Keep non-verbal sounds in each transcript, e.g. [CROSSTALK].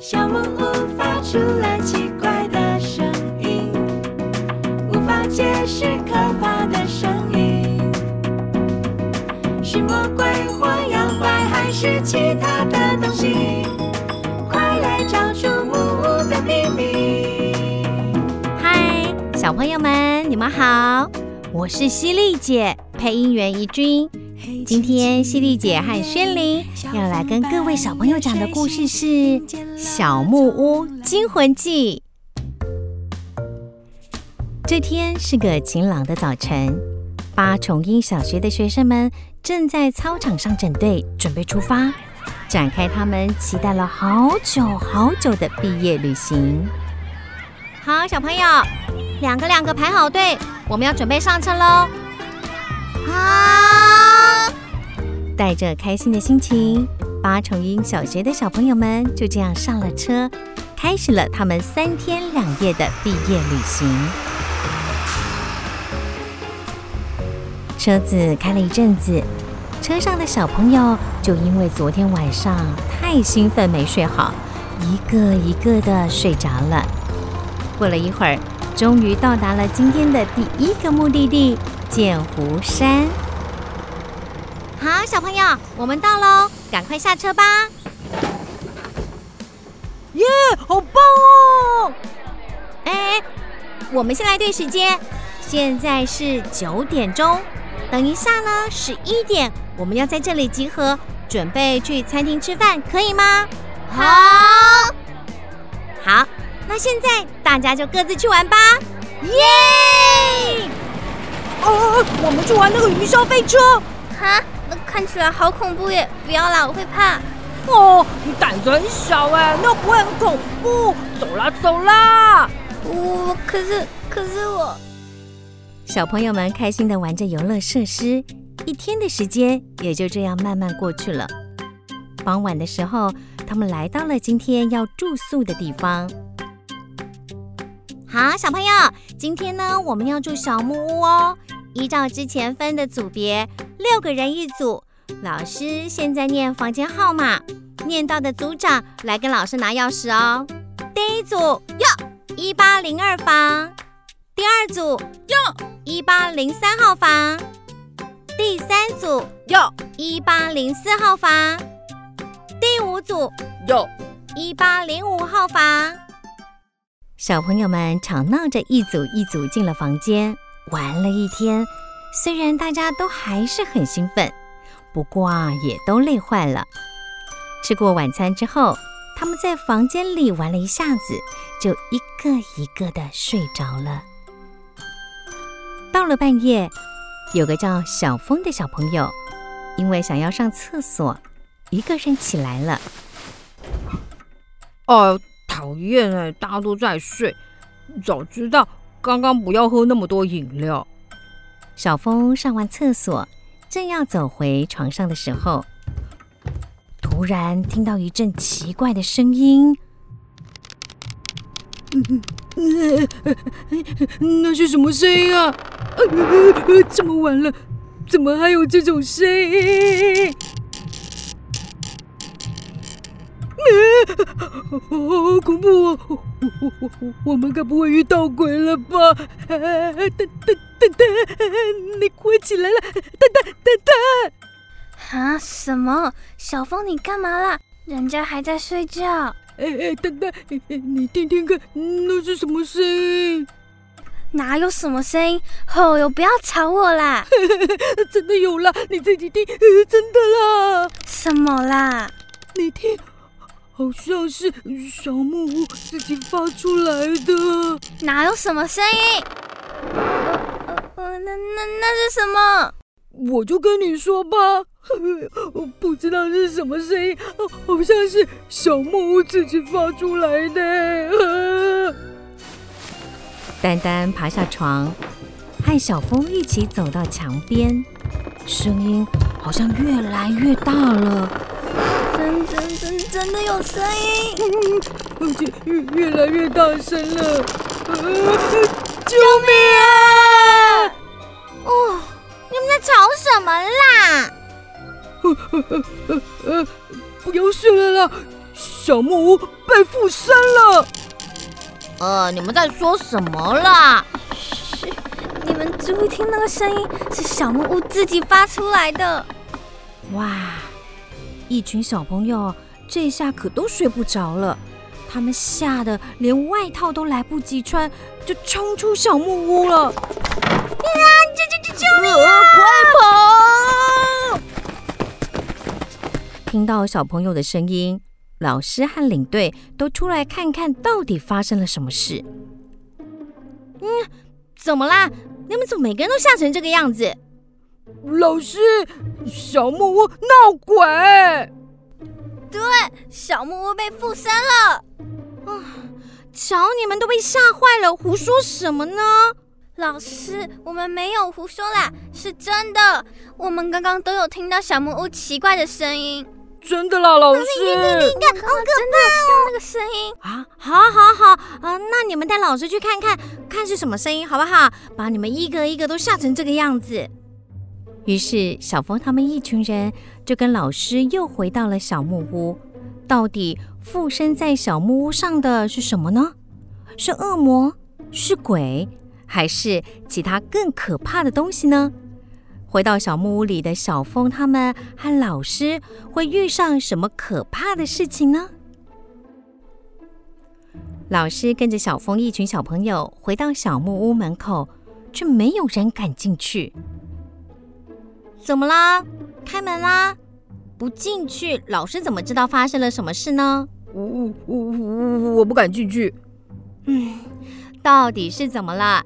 小木屋发出了奇怪的声音，无法解释可怕的声音，是魔鬼或妖怪还是其他的东西？快来找出木屋的秘密！嗨，小朋友们，你们好，我是犀利姐，配音员怡君。今天犀利姐和轩玲要来跟各位小朋友讲的故事是《小木屋惊魂记》。这天是个晴朗的早晨，八重樱小学的学生们正在操场上整队，准备出发，展开他们期待了好久好久的毕业旅行。好，小朋友，两个两个排好队，我们要准备上车喽！好，带着开心的心情，八重樱小学的小朋友们就这样上了车，开始了他们三天两夜的毕业旅行。车子开了一阵子，车上的小朋友就因为昨天晚上太兴奋没睡好，一个一个的睡着了。过了一会儿，终于到达了今天的第一个目的地——剑湖山。好，小朋友，我们到喽，赶快下车吧！耶，好棒哦！哎，我们先来对时间，现在是九点钟。等一下呢，十一点我们要在这里集合，准备去餐厅吃饭，可以吗？好，好。那现在大家就各自去玩吧，耶！哦，我们去玩那个云霄飞车。哈，那看起来好恐怖耶！不要啦，我会怕。哦，你胆子很小哎，那不会很恐怖。走啦，走啦。我可是，可是我。小朋友们开心的玩着游乐设施，一天的时间也就这样慢慢过去了。傍晚的时候，他们来到了今天要住宿的地方。好，小朋友，今天呢，我们要住小木屋哦。依照之前分的组别，六个人一组。老师现在念房间号码，念到的组长来跟老师拿钥匙哦。第一组哟，一八零二房；第二组哟，一八零三号房；第三组哟，一八零四号房；第五组哟，一八零五号房。小朋友们吵闹着，一组一组进了房间，玩了一天。虽然大家都还是很兴奋，不过啊，也都累坏了。吃过晚餐之后，他们在房间里玩了一下子，就一个一个的睡着了。到了半夜，有个叫小峰的小朋友，因为想要上厕所，一个人起来了。哦。讨厌哎！大家都在睡，早知道刚刚不要喝那么多饮料。小峰上完厕所，正要走回床上的时候，突然听到一阵奇怪的声音。那是什么声音啊？这么晚了，怎么还有这种声音？好恐怖哦！我们该不会遇到鬼了吧？等等等等，你快起来了！等等等等！啊？什么？小峰，你干嘛啦？人家还在睡觉。哎哎，等等，你听听看，那是什么声音？哪有什么声音？哦哟，不要吵我啦！真的有啦，你自己听，真的啦！什么啦？你听。好像是小木屋自己发出来的，哪有什么声音？呃呃，那那那是什么？我就跟你说吧，我 [LAUGHS] 不知道是什么声音，好像是小木屋自己发出来的。[LAUGHS] 丹丹爬下床，和小风一起走到墙边，声音好像越来越大了。真真真真的有声音，而且越越来越大声了！救命啊！哦，你们在吵什么啦？呃呃呃不要睡了啦！小木屋被附身了。呃，你们在说什么啦？嘘，你们注意听那个声音，是小木屋自己发出来的。哇！一群小朋友这下可都睡不着了，他们吓得连外套都来不及穿，就冲出小木屋了。啊！救救救救命啊！快跑！听到小朋友的声音。老师和领队都出来看看到底发生了什么事。嗯，怎么啦？你们怎么每个人都吓成这个样子？老师，小木屋闹鬼！对，小木屋被附身了。啊，瞧你们都被吓坏了，胡说什么呢？老师，我们没有胡说啦，是真的。我们刚刚都有听到小木屋奇怪的声音。真的啦，老师！你看，好可怕！真的听到那个声音啊！好，好，好，啊！那你们带老师去看看，看是什么声音，好不好？把你们一个一个都吓成这个样子。于是，小峰他们一群人就跟老师又回到了小木屋。到底附身在小木屋上的是什么呢？是恶魔？是鬼？还是其他更可怕的东西呢？回到小木屋里的小峰，他们和老师会遇上什么可怕的事情呢？老师跟着小峰一群小朋友回到小木屋门口，却没有人敢进去。怎么啦？开门啦！不进去，老师怎么知道发生了什么事呢？我我我我不敢进去。嗯，到底是怎么了？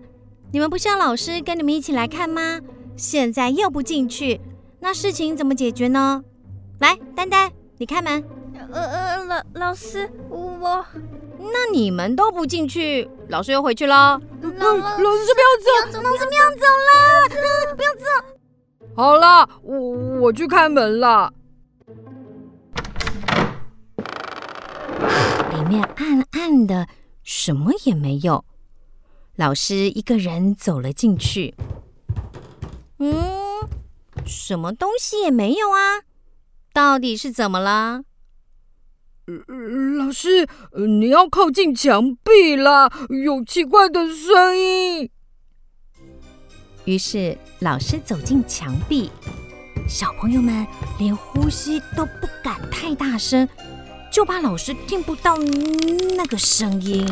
你们不是要老师跟你们一起来看吗？现在又不进去，那事情怎么解决呢？来，丹丹，你开门。呃呃，老老师，我……那你们都不进去，老师又回去了。老老师不要走，老师不要走了，不要走。好了，我我去开门了。里面暗暗的，什么也没有。老师一个人走了进去。嗯，什么东西也没有啊？到底是怎么了？老师，你要靠近墙壁啦，有奇怪的声音。于是老师走进墙壁，小朋友们连呼吸都不敢太大声，就怕老师听不到那个声音。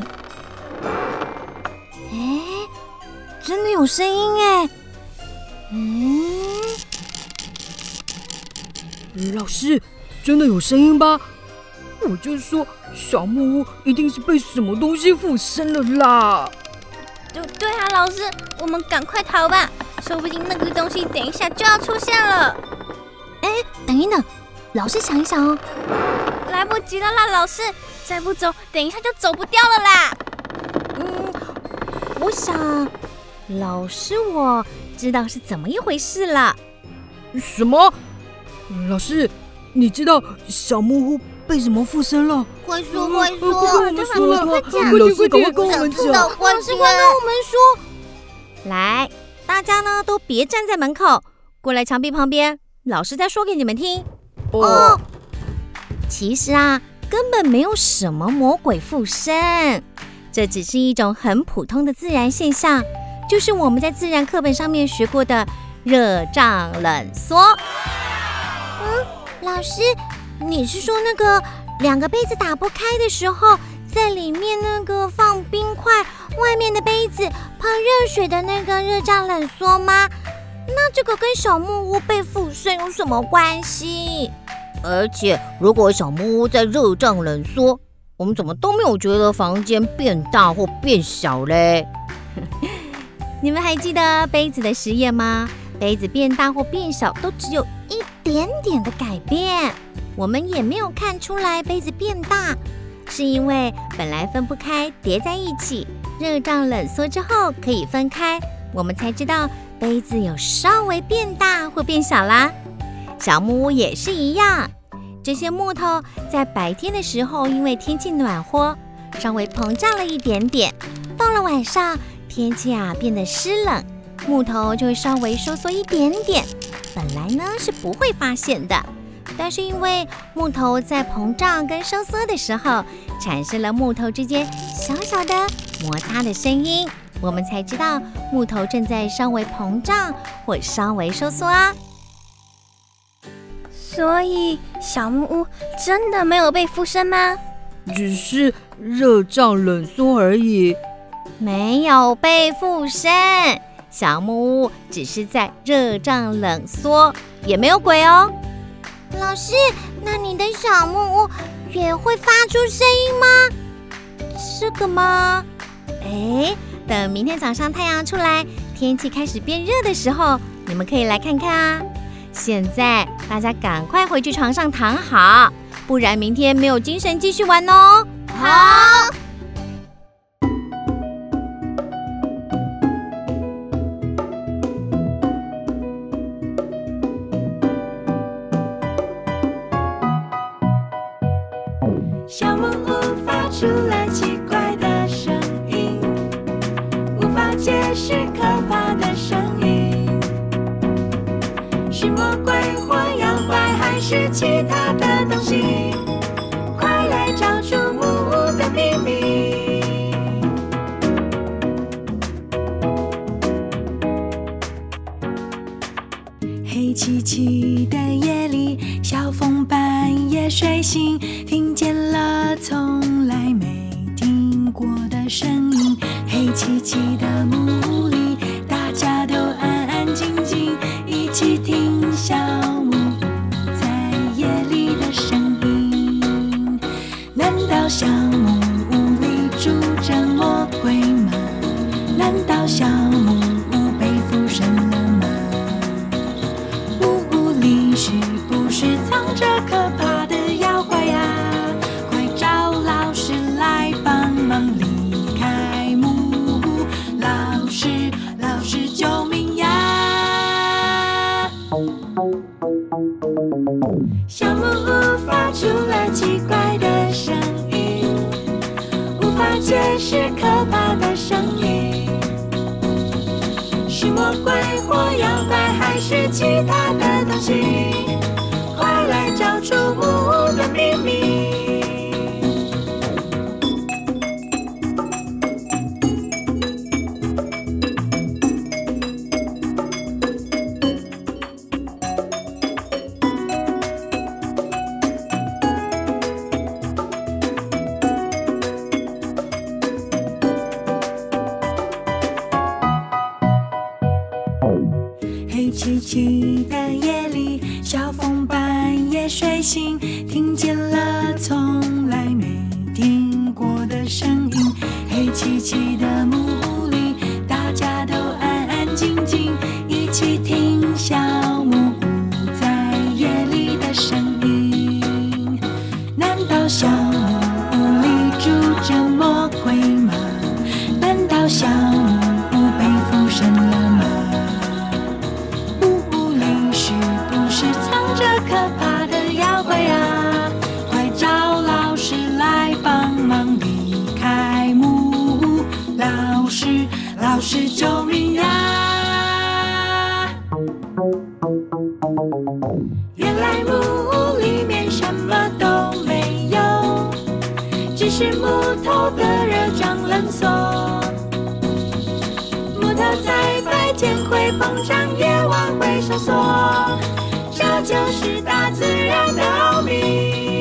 哎，真的有声音哎！嗯，老师，真的有声音吧？我就说小木屋一定是被什么东西附身了啦！对对啊，老师，我们赶快逃吧，说不定那个东西等一下就要出现了。哎，等一等，老师想一想哦，来不及了啦，老师，再不走，等一下就走不掉了啦。嗯，我想，老师我。知道是怎么一回事了？什么？老师，你知道小木屋被什么附身了？快说快说！快跟我们说！快讲！老师，赶快跟我们讲！老师，快跟我们说！来，大家呢都别站在门口，过来墙壁旁边，老师再说给你们听。哦，其实啊，根本没有什么魔鬼附身，这只是一种很普通的自然现象。就是我们在自然课本上面学过的热胀冷缩。嗯，老师，你是说那个两个杯子打不开的时候，在里面那个放冰块，外面的杯子泡热水的那个热胀冷缩吗？那这个跟小木屋被附身有什么关系？而且，如果小木屋在热胀冷缩，我们怎么都没有觉得房间变大或变小嘞？[LAUGHS] 你们还记得杯子的实验吗？杯子变大或变小都只有一点点的改变，我们也没有看出来杯子变大，是因为本来分不开叠在一起，热胀冷缩之后可以分开，我们才知道杯子有稍微变大或变小啦。小木屋也是一样，这些木头在白天的时候因为天气暖和，稍微膨胀了一点点，到了晚上。天气啊变得湿冷，木头就会稍微收缩一点点。本来呢是不会发现的，但是因为木头在膨胀跟收缩的时候，产生了木头之间小小的摩擦的声音，我们才知道木头正在稍微膨胀或稍微收缩啊。所以小木屋真的没有被附身吗？只是热胀冷缩而已。没有被附身，小木屋只是在热胀冷缩，也没有鬼哦。老师，那你的小木屋也会发出声音吗？这个吗？哎，等明天早上太阳出来，天气开始变热的时候，你们可以来看看啊。现在大家赶快回去床上躺好，不然明天没有精神继续玩哦。好。发出了奇怪的声音，无法解释可怕的声音，是魔鬼或妖怪还是其他的东西？快来找出木屋的秘密！黑漆漆的夜里，小风半夜睡醒，听见了从声音。黑漆漆的木屋里，大家都安安静静，一起听小木屋在夜里的声音。难道小木屋里住着魔鬼吗？难道小木屋被附身了吗？木屋里是不是藏着是魔鬼或妖怪还是其他的东西？漆漆的夜里，小风半夜睡醒，听见了从来没听过的声音。黑漆漆的木屋里，大家都安安静静，一起听小木屋在夜里的声音。难道小原来木屋里面什么都没有，只是木头的热胀冷缩。木头在白天会膨胀，夜晚会收缩，这就是大自然的奥秘。